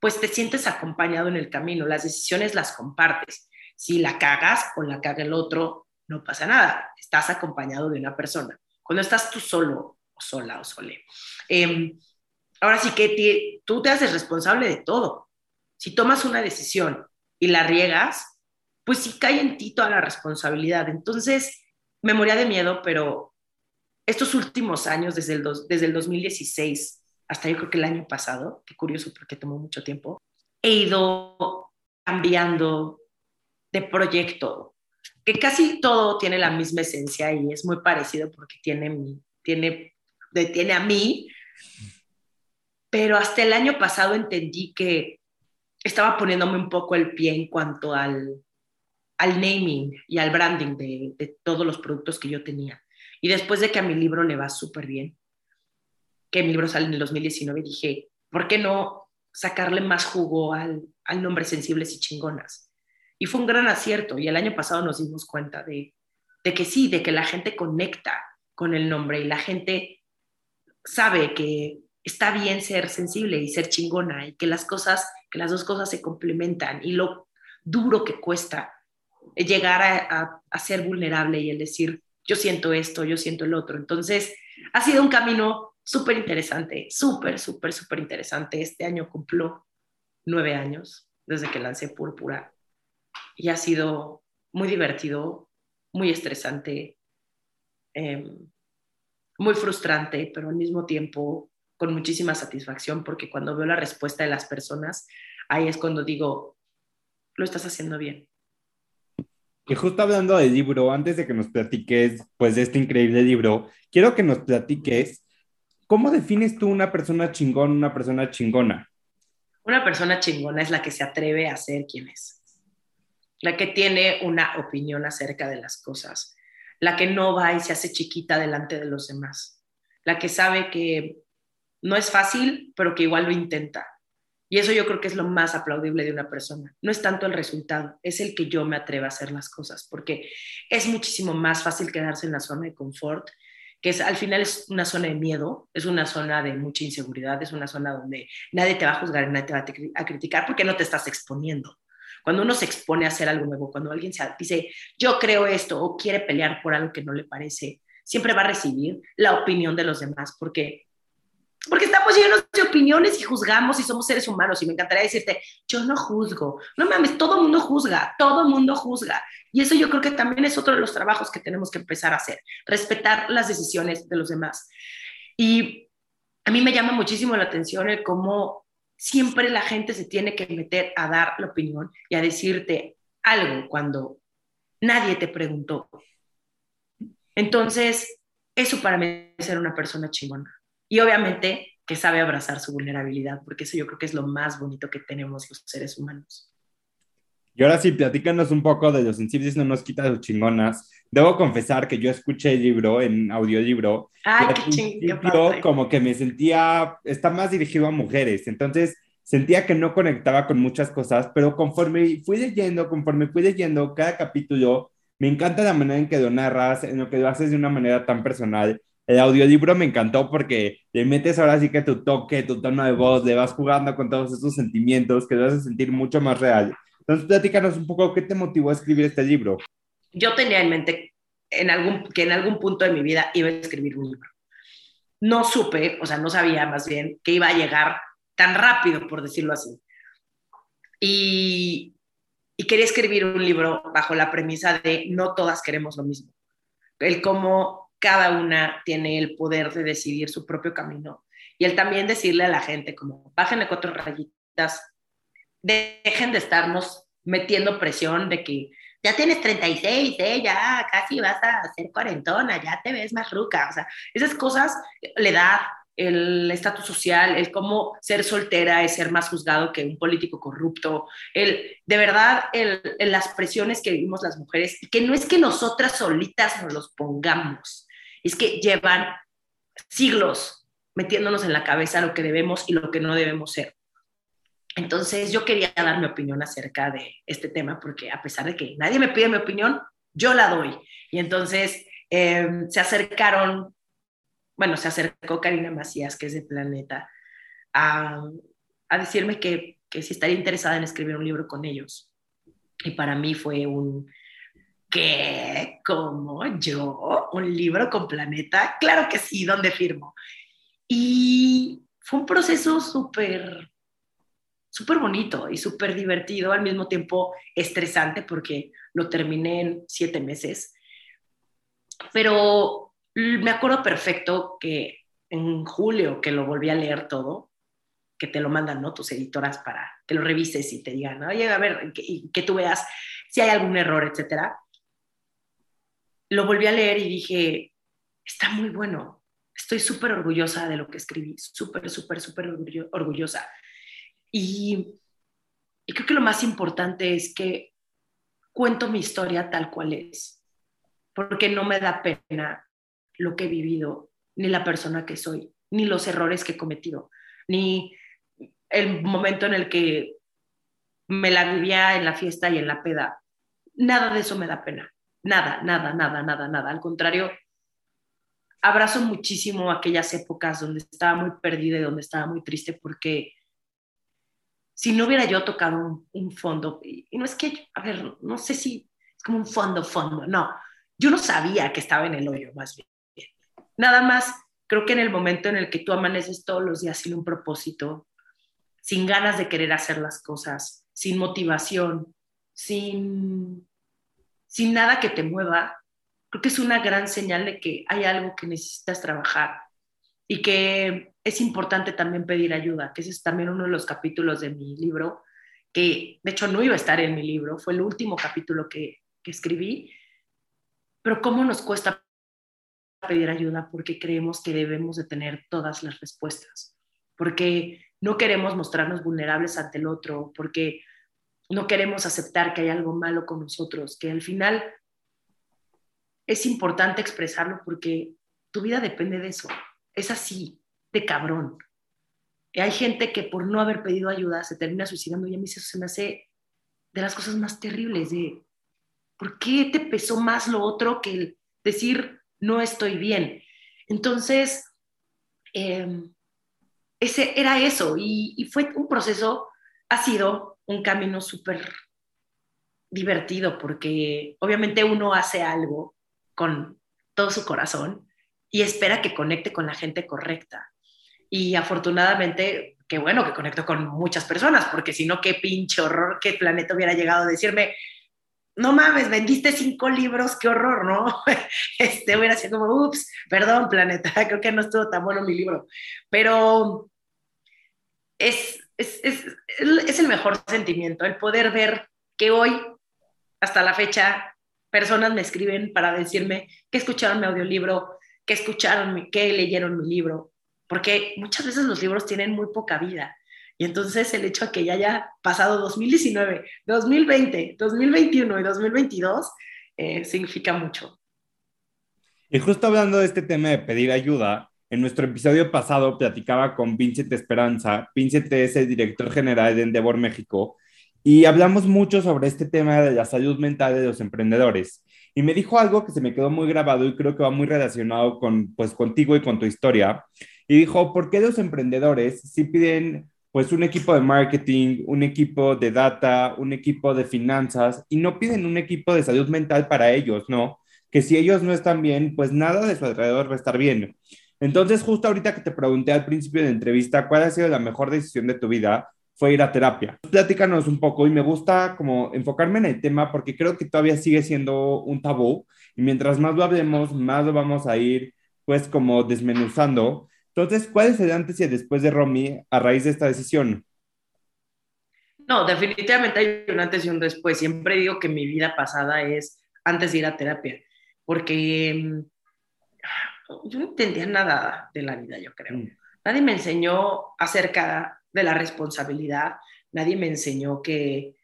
pues te sientes acompañado en el camino, las decisiones las compartes. Si la cagas o la caga el otro, no pasa nada, estás acompañado de una persona. Cuando estás tú solo o sola o sole, em, ahora sí que tú te haces responsable de todo. Si tomas una decisión y la riegas, pues sí cae en ti toda la responsabilidad. Entonces, me moría de miedo, pero estos últimos años, desde el, desde el 2016 hasta yo creo que el año pasado, qué curioso porque tomó mucho tiempo, he ido cambiando de proyecto, que casi todo tiene la misma esencia y es muy parecido porque tiene, tiene, tiene a mí, pero hasta el año pasado entendí que estaba poniéndome un poco el pie en cuanto al, al naming y al branding de, todos los productos que yo tenía. Y después de que a mi libro le va súper bien, que mi libro sale en el 2019, dije, ¿por qué no sacarle más jugo al, al nombre Sensibles y Chingonas? Y fue un gran acierto. Y el año pasado nos dimos cuenta de, de que sí, de que la gente conecta con el nombre y la gente sabe que está bien ser sensible y ser chingona y que las cosas, que las dos cosas se complementan y lo duro que cuesta llegar a, a, ser vulnerable y el decir, yo siento esto, yo siento el otro. Entonces, ha sido un camino súper interesante, súper, súper, súper interesante. Este año cumplió nueve años desde que lancé Púrpura y ha sido muy divertido, muy estresante, em, muy frustrante, pero al mismo tiempo con muchísima satisfacción porque cuando veo la respuesta de las personas, ahí es cuando digo, lo estás haciendo bien. Y justo hablando del libro, antes de que nos platiques pues de este increíble libro, quiero que nos platiques cómo defines tú una persona chingón, una persona chingona. Una persona chingona es la que se atreve a ser quien es, la que tiene una opinión acerca de las cosas, la que no va y se hace chiquita delante de los demás, la que sabe que no es fácil, pero que igual lo intenta, y eso yo creo que es lo más aplaudible de una persona. No es tanto el resultado, es el que yo me atreva a hacer las cosas, porque es muchísimo más fácil quedarse en la zona de confort, que es, al final es una zona de miedo, es una zona de mucha inseguridad, es una zona donde nadie te va a juzgar, nadie te va a criticar porque no te estás exponiendo. Cuando uno se expone a hacer algo nuevo, cuando alguien se dice, yo creo esto o quiere pelear por algo que no le parece, siempre va a recibir la opinión de los demás, porque porque estamos llenos de opiniones y juzgamos y somos seres humanos. Y me encantaría decirte, yo no juzgo. No mames, todo mundo juzga, todo mundo juzga. Y eso yo creo que también es otro de los trabajos que tenemos que empezar a hacer, respetar las decisiones de los demás. Y a mí me llama muchísimo la atención el cómo siempre la gente se tiene que meter a dar la opinión y a decirte algo cuando nadie te preguntó. Entonces, eso para mí es ser una persona chingona. Y obviamente que sabe abrazar su vulnerabilidad, porque eso yo creo que es lo más bonito que tenemos los seres humanos. Y ahora sí, platícanos un poco de los sensibles no nos quita los chingonas. Debo confesar que yo escuché el libro en audiolibro. Ay, qué chingón. Como que me sentía, está más dirigido a mujeres, entonces sentía que no conectaba con muchas cosas, pero conforme fui leyendo, conforme fui leyendo cada capítulo, me encanta la manera en que lo narras, en lo que lo haces de una manera tan personal el audiolibro me encantó porque le metes ahora sí que tu toque, tu tono de voz, le vas jugando con todos esos sentimientos que te hace sentir mucho más real. Entonces, platícanos un poco qué te motivó a escribir este libro. Yo tenía en mente en algún, que en algún punto de mi vida iba a escribir un libro. No supe, o sea, no sabía más bien que iba a llegar tan rápido, por decirlo así. Y, y quería escribir un libro bajo la premisa de no todas queremos lo mismo. El cómo cada una tiene el poder de decidir su propio camino. Y el también decirle a la gente como, bájenle cuatro rayitas, dejen de estarnos metiendo presión de que ya tienes 36, ¿eh? ya casi vas a ser cuarentona, ya te ves más ruca. O sea, esas cosas le da el estatus social, el cómo ser soltera es ser más juzgado que un político corrupto, el, de verdad, el, las presiones que vivimos las mujeres, que no es que nosotras solitas nos los pongamos, es que llevan siglos metiéndonos en la cabeza lo que debemos y lo que no debemos ser. Entonces yo quería dar mi opinión acerca de este tema porque a pesar de que nadie me pide mi opinión, yo la doy. Y entonces eh, se acercaron bueno, se acercó Karina Macías, que es de Planeta, a, decirme que, que si estaría interesada en escribir un libro con ellos. Y para mí fue un, ¿qué? ¿Cómo yo? ¿Un libro con Planeta? Claro que sí, ¿dónde firmo? Y fue un proceso súper, súper bonito y súper divertido, al mismo tiempo estresante porque lo terminé en siete meses. Pero me acuerdo perfecto que en julio que lo volví a leer todo, que te lo mandan, ¿no? Tus editoras para que lo revises y te digan, a ver, que, que tú veas si hay algún error, etcétera. Lo volví a leer y dije, está muy bueno. Estoy súper orgullosa de lo que escribí, súper, súper, súper orgullosa. Y, creo que lo más importante es que cuento mi historia tal cual es, porque no me da pena lo que he vivido, ni la persona que soy, ni los errores que he cometido, ni el momento en el que me la vivía en la fiesta y en la peda. Nada de eso me da pena. Nada, nada, nada, nada, nada. Al contrario, abrazo muchísimo aquellas épocas donde estaba muy perdida y donde estaba muy triste porque si no hubiera yo tocado un, fondo, y, no es que, a ver, no sé si es como un fondo, fondo, no, yo no sabía que estaba en el hoyo más bien. Nada más, creo que en el momento en el que tú amaneces todos los días sin un propósito, sin ganas de querer hacer las cosas, sin motivación, sin, sin nada que te mueva, creo que es una gran señal de que hay algo que necesitas trabajar y que es importante también pedir ayuda, que ese es también uno de los capítulos de mi libro, que de hecho no iba a estar en mi libro, fue el último capítulo que, escribí, pero cómo nos cuesta pedir ayuda porque creemos que debemos de tener todas las respuestas, porque no queremos mostrarnos vulnerables ante el otro, porque no queremos aceptar que hay algo malo con nosotros, que al final es importante expresarlo porque tu vida depende de eso. Es así, de cabrón. Hay gente que por no haber pedido ayuda se termina suicidando y a mí eso se me hace de las cosas más terribles de ¿por qué te pesó más lo otro que el decir no estoy bien. Entonces, em, ese era eso y, fue un proceso, ha sido un camino súper divertido porque obviamente uno hace algo con todo su corazón y espera que conecte con la gente correcta. Y afortunadamente, qué bueno que conecto con muchas personas, porque si no, qué pinche horror el planeta hubiera llegado a decirme, no mames, vendiste cinco libros, qué horror, ¿no? Este hubiera sido como, ups, perdón, planeta, creo que no estuvo tan bueno mi libro. Pero es, es, es, es el mejor sentimiento, el poder ver que hoy, hasta la fecha, personas me escriben para decirme que escucharon mi audiolibro, que escucharon, que leyeron mi libro, porque muchas veces los libros tienen muy poca vida y entonces el hecho de que ya haya pasado 2019, 2020, 2021 y 2022 eh, significa mucho. Y justo hablando de este tema de pedir ayuda, en nuestro episodio pasado platicaba con Vincent Esperanza. Vincent es el director general de Endeavor México y hablamos mucho sobre este tema de la salud mental de los emprendedores. Y me dijo algo que se me quedó muy grabado y creo que va muy relacionado con, pues, contigo y con tu historia. Y dijo, ¿por qué los emprendedores sí piden pues un equipo de marketing, un equipo de data, un equipo de finanzas y no piden un equipo de salud mental para ellos, ¿no? Que si ellos no están bien, pues nada de su alrededor va a estar bien. Entonces, justo ahorita que te pregunté al principio de la entrevista cuál ha sido la mejor decisión de tu vida, fue ir a terapia. Platícanos un poco y me gusta como enfocarme en el tema porque creo que todavía sigue siendo un tabú y mientras más lo hablemos, más lo vamos a ir pues como desmenuzando. Entonces, ¿cuál es el antes y el después de Romy a raíz de esta decisión? No, definitivamente hay un antes y un después. Siempre digo que mi vida pasada es antes de ir a terapia, porque mm, yo no entendía nada de la vida, yo creo. Mm. Nadie me enseñó acerca de la responsabilidad, nadie me enseñó que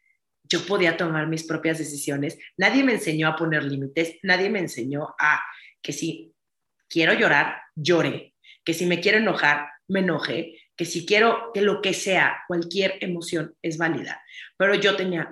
yo podía tomar mis propias decisiones, nadie me enseñó a poner límites, nadie me enseñó a que si quiero llorar, llore, que si me quiero enojar, me enoje, que si quiero que lo que sea, cualquier emoción es válida. Pero yo tenía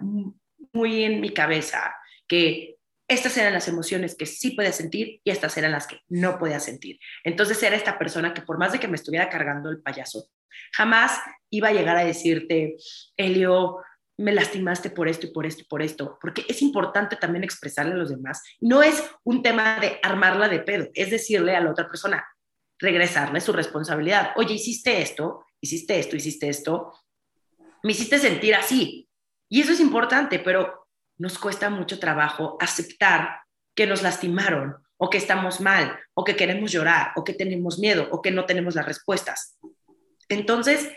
muy en mi cabeza que estas eran las emociones que sí podía sentir y estas eran las que no podía sentir. Entonces era esta persona que por más de que me estuviera cargando el payaso, jamás iba a llegar a decirte, Elio, me lastimaste por esto y por esto y por esto, porque es importante también expresarle a los demás. No es un tema de armarla de pedo, es decirle a la otra persona, regresarle su responsabilidad. Oye, hiciste esto, hiciste esto, hiciste esto, me hiciste sentir así. Y eso es importante, pero nos cuesta mucho trabajo aceptar que nos lastimaron o que estamos mal o que queremos llorar o que tenemos miedo o que no tenemos las respuestas. Entonces,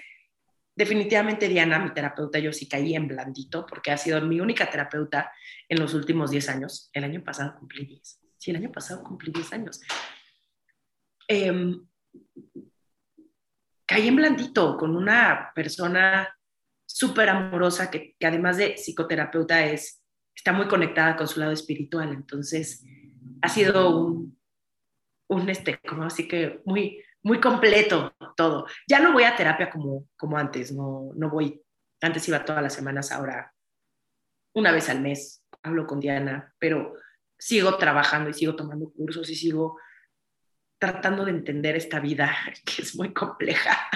definitivamente Diana, mi terapeuta, yo sí caí en blandito porque ha sido mi única terapeuta en los últimos 10 años. El año pasado cumplí 10. Sí, el año pasado cumplí 10 años. Em, caí en blandito con una persona súper amorosa que, que además de psicoterapeuta es está muy conectada con su lado espiritual. Entonces, ha sido un, un este, como así que muy, muy completo todo. Ya no voy a terapia como, como antes, no, no voy, antes iba todas las semanas, ahora una vez al mes hablo con Diana, pero sigo trabajando y sigo tomando cursos y sigo tratando de entender esta vida que es muy compleja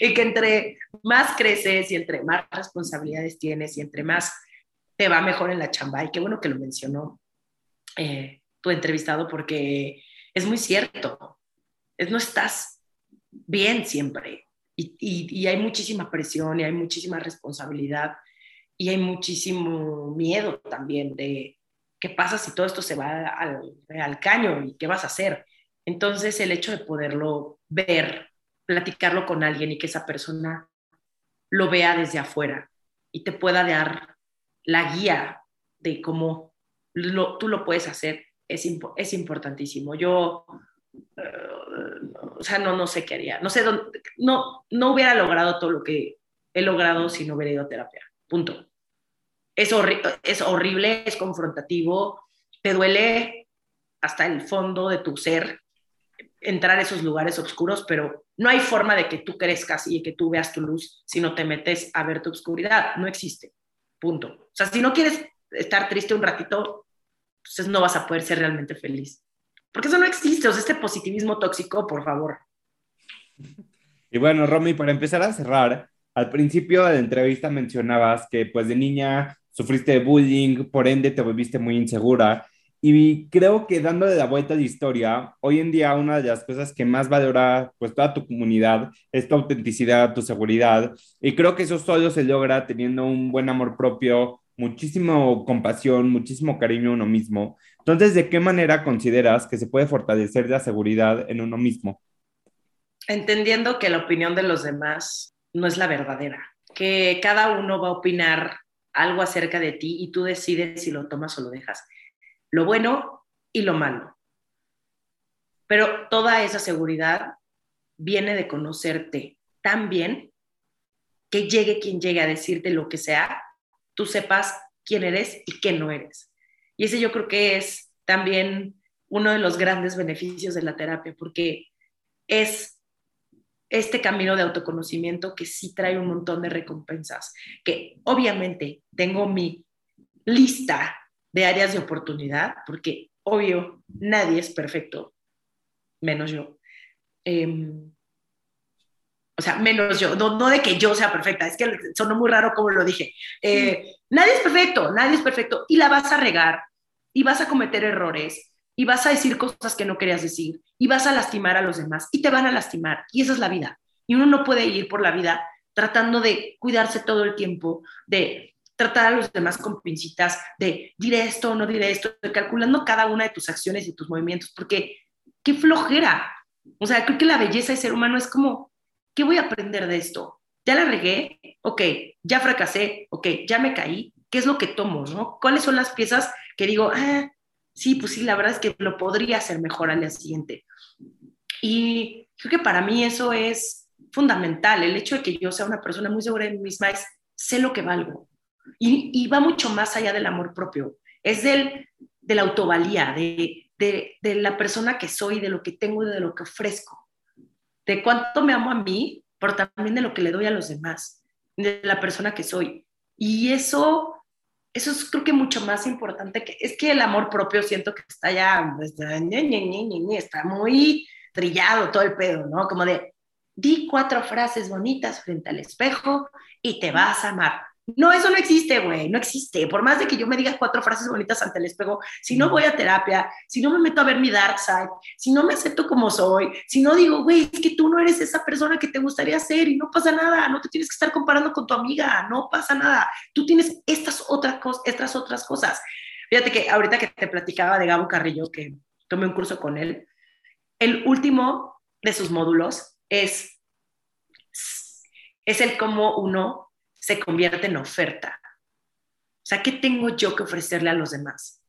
y que entre más creces y entre más responsabilidades tienes y entre más te va mejor en la chamba. Y qué bueno que lo mencionó eh, tu entrevistado porque es muy cierto. No estás bien siempre y, y, hay muchísima presión y hay muchísima responsabilidad y hay muchísimo miedo también de qué pasa si todo esto se va al, al caño y qué vas a hacer. Entonces el hecho de poderlo ver, platicarlo con alguien y que esa persona lo vea desde afuera y te pueda dar la guía de cómo tú lo puedes hacer es, es importantísimo. Yo, eh, o sea, no, no sé qué haría. No sé, dónde, no, no hubiera logrado todo lo que he logrado si no hubiera ido a terapia. Punto. Es horrible, es confrontativo, te duele hasta el fondo de tu ser entrar a esos lugares oscuros, pero no hay forma de que tú crezcas y que tú veas tu luz si no te metes a ver tu oscuridad. No existe. Punto. O sea, si no quieres estar triste un ratito, pues no vas a poder ser realmente feliz. Porque eso no existe, o sea, este positivismo tóxico, por favor. Y bueno, Romy, para empezar a cerrar, al principio de la entrevista mencionabas que pues de niña sufriste bullying, por ende te volviste muy insegura. Y creo que dándole la vuelta a la historia, hoy en día una de las cosas que más valora pues toda tu comunidad es tu autenticidad, tu seguridad. Y creo que eso solo se logra teniendo un buen amor propio, muchísimo compasión, muchísimo cariño a uno mismo. Entonces, ¿de qué manera consideras que se puede fortalecer la seguridad en uno mismo? Entendiendo que la opinión de los demás no es la verdadera, que cada uno va a opinar algo acerca de ti y tú decides si lo tomas o lo dejas lo bueno y lo malo. Pero toda esa seguridad viene de conocerte tan bien que llegue quien llegue a decirte lo que sea, tú sepas quién eres y qué no eres. Y ese yo creo que es también uno de los grandes beneficios de la terapia, porque es este camino de autoconocimiento que sí trae un montón de recompensas, que obviamente tengo mi lista de áreas de oportunidad, porque obvio, nadie es perfecto, menos yo. Em, o sea, menos yo, no, no, de que yo sea perfecta, es que sonó muy raro como lo dije. Eh, nadie es perfecto, nadie es perfecto y la vas a regar y vas a cometer errores y vas a decir cosas que no querías decir y vas a lastimar a los demás y te van a lastimar y esa es la vida. Y uno no puede ir por la vida tratando de cuidarse todo el tiempo, de tratar a los demás con pincitas, de diré esto o no diré esto, calculando cada una de tus acciones y tus movimientos, porque qué flojera. O sea, creo que la belleza de ser humano es como, ¿qué voy a aprender de esto? Ya la regué, ok, ya fracasé, ok, ya me caí, ¿qué es lo que tomo? ¿no? ¿Cuáles son las piezas que digo, ah, sí, pues sí, la verdad es que lo podría hacer mejor al día siguiente? Y creo que para mí eso es fundamental, el hecho de que yo sea una persona muy segura de mí misma es, sé lo que valgo. Y, va mucho más allá del amor propio, es del, de la autovalía, de, de, la persona que soy, de lo que tengo y de lo que ofrezco, de cuánto me amo a mí, pero también de lo que le doy a los demás, de la persona que soy. Y eso eso es creo que mucho más importante que es que el amor propio siento que está ya pues, está muy trillado todo el pedo, ¿no? Como de di cuatro frases bonitas frente al espejo y te vas a amar. No, eso no existe, güey, no existe. Por más de que yo me diga cuatro frases bonitas ante el espejo, si no voy a terapia, si no me meto a ver mi dark side, si no me acepto como soy, si no digo, güey, es que tú no eres esa persona que te gustaría ser y no pasa nada, no te tienes que estar comparando con tu amiga, no pasa nada. Tú tienes estas otras, cosas, estas otras cosas. Fíjate que ahorita que te platicaba de Gabo Carrillo, que tomé un curso con él, el último de sus módulos es, es el cómo uno se convierte en oferta. O sea, ¿qué tengo yo que ofrecerle a los demás?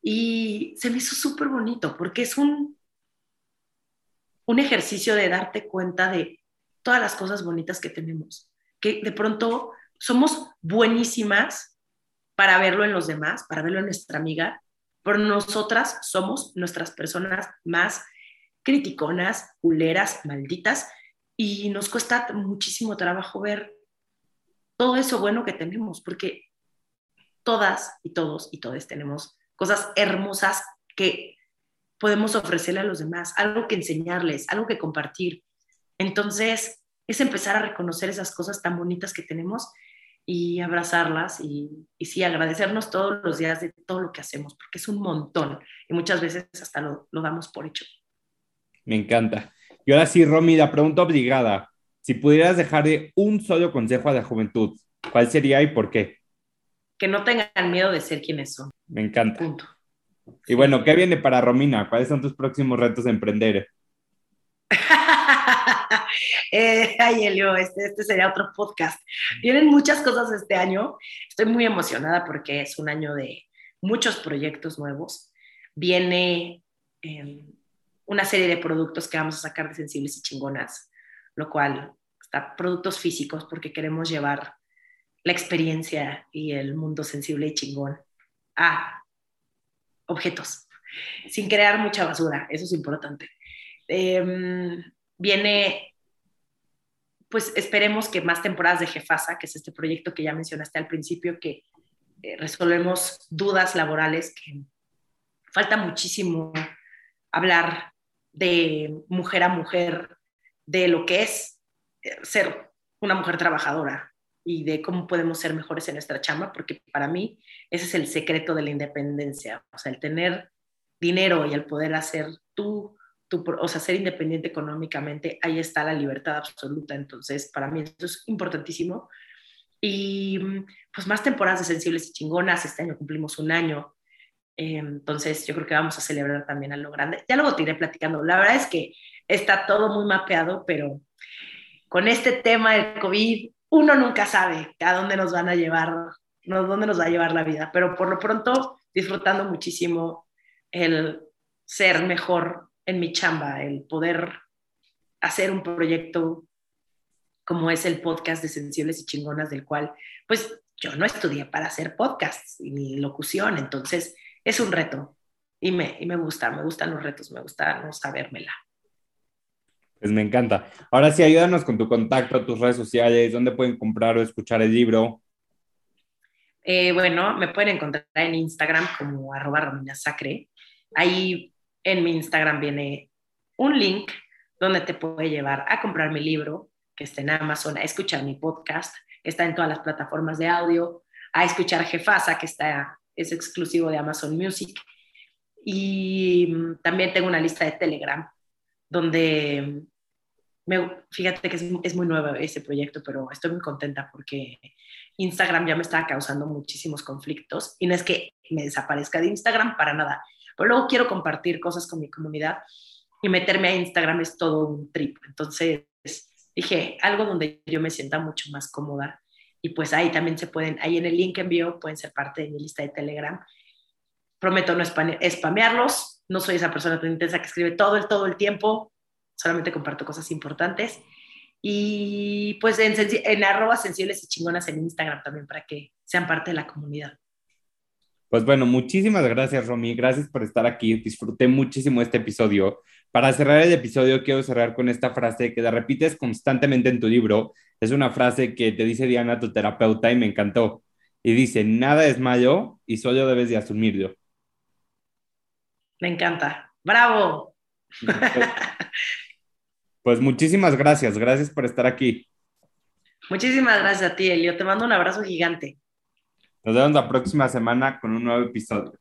Y se me hizo súper bonito porque es un, un ejercicio de darte cuenta de todas las cosas bonitas que tenemos, que de pronto somos buenísimas para verlo en los demás, para verlo en nuestra amiga, pero nosotras somos nuestras personas más criticonas, culeras, malditas, y nos cuesta muchísimo trabajo ver todo eso bueno que tenemos, porque todas y todos y todas tenemos cosas hermosas que podemos ofrecerle a los demás, algo que enseñarles, algo que compartir. Entonces, es empezar a reconocer esas cosas tan bonitas que tenemos y abrazarlas y, y sí, agradecernos todos los días de todo lo que hacemos, porque es un montón y muchas veces hasta lo, lo damos por hecho. Me encanta. Y ahora sí, Romy, la pregunta obligada. Si pudieras dejarle un solo consejo a la juventud, ¿cuál sería y por qué? Que no tengan miedo de ser quienes son. Me encanta. Punto. Y bueno, ¿qué viene para Romina? ¿Cuáles son tus próximos retos de emprender? eh, ay, Elio, este, este, sería otro podcast. Vienen muchas cosas este año. Estoy muy emocionada porque es un año de muchos proyectos nuevos. Viene em, una serie de productos que vamos a sacar de sensibles y chingonas lo cual está productos físicos porque queremos llevar la experiencia y el mundo sensible y chingón a objetos, sin crear mucha basura, eso es importante. Em, viene, pues esperemos que más temporadas de Jefasa, que es este proyecto que ya mencionaste al principio, que eh, resolvemos dudas laborales, que falta muchísimo hablar de mujer a mujer de lo que es eh, ser una mujer trabajadora y de cómo podemos ser mejores en nuestra chamba, porque para mí ese es el secreto de la independencia, o sea, el tener dinero y el poder hacer tú, tú o sea, ser independiente económicamente, ahí está la libertad absoluta, entonces para mí eso es importantísimo. Y pues más temporadas de sensibles y chingonas, este año cumplimos un año, eh, entonces yo creo que vamos a celebrar también a lo grande. Ya luego te iré platicando, la verdad es que está todo muy mapeado, pero con este tema del COVID, uno nunca sabe a dónde nos van a llevar, dónde nos va a llevar la vida, pero por lo pronto disfrutando muchísimo el ser mejor en mi chamba, el poder hacer un proyecto como es el podcast de Sensibles y Chingonas, del cual, pues yo no estudié para hacer podcasts ni locución, entonces es un reto y me, y me gusta, me gustan los retos, me gusta no sabérmela. Pues me encanta. Ahora sí, ayúdanos con tu contacto, tus redes sociales, dónde pueden comprar o escuchar el libro. Eh, bueno, me pueden encontrar en Instagram como arroba Romina Sacre. Ahí en mi Instagram viene un link donde te puede llevar a comprar mi libro, que está en Amazon, a escuchar mi podcast, que está en todas las plataformas de audio, a escuchar Jefasa, que está, es exclusivo de Amazon Music. Y también tengo una lista de Telegram donde, fíjate que es, muy nuevo ese proyecto, pero estoy muy contenta porque Instagram ya me estaba causando muchísimos conflictos y no es que me desaparezca de Instagram para nada, pero luego quiero compartir cosas con mi comunidad y meterme a Instagram es todo un trip. Entonces dije, algo donde yo me sienta mucho más cómoda y pues ahí también se pueden, ahí en el link envío pueden ser parte de mi lista de Telegram. Prometo no spamearlos, no soy esa persona tan intensa que escribe todo el, todo el tiempo, solamente comparto cosas importantes. Y pues en, en arroba sensibles y chingonas en Instagram también para que sean parte de la comunidad. Pues bueno, muchísimas gracias, Romy. Gracias por estar aquí. Disfruté muchísimo este episodio. Para cerrar el episodio, quiero cerrar con esta frase que la repites constantemente en tu libro. Es una frase que te dice Diana, tu terapeuta, y me encantó. Y dice, nada es malo y solo debes de asumirlo. Me encanta. ¡Bravo! Pues muchísimas gracias. Gracias por estar aquí. Muchísimas gracias a ti, Elio. Te mando un abrazo gigante. Nos vemos la próxima semana con un nuevo episodio.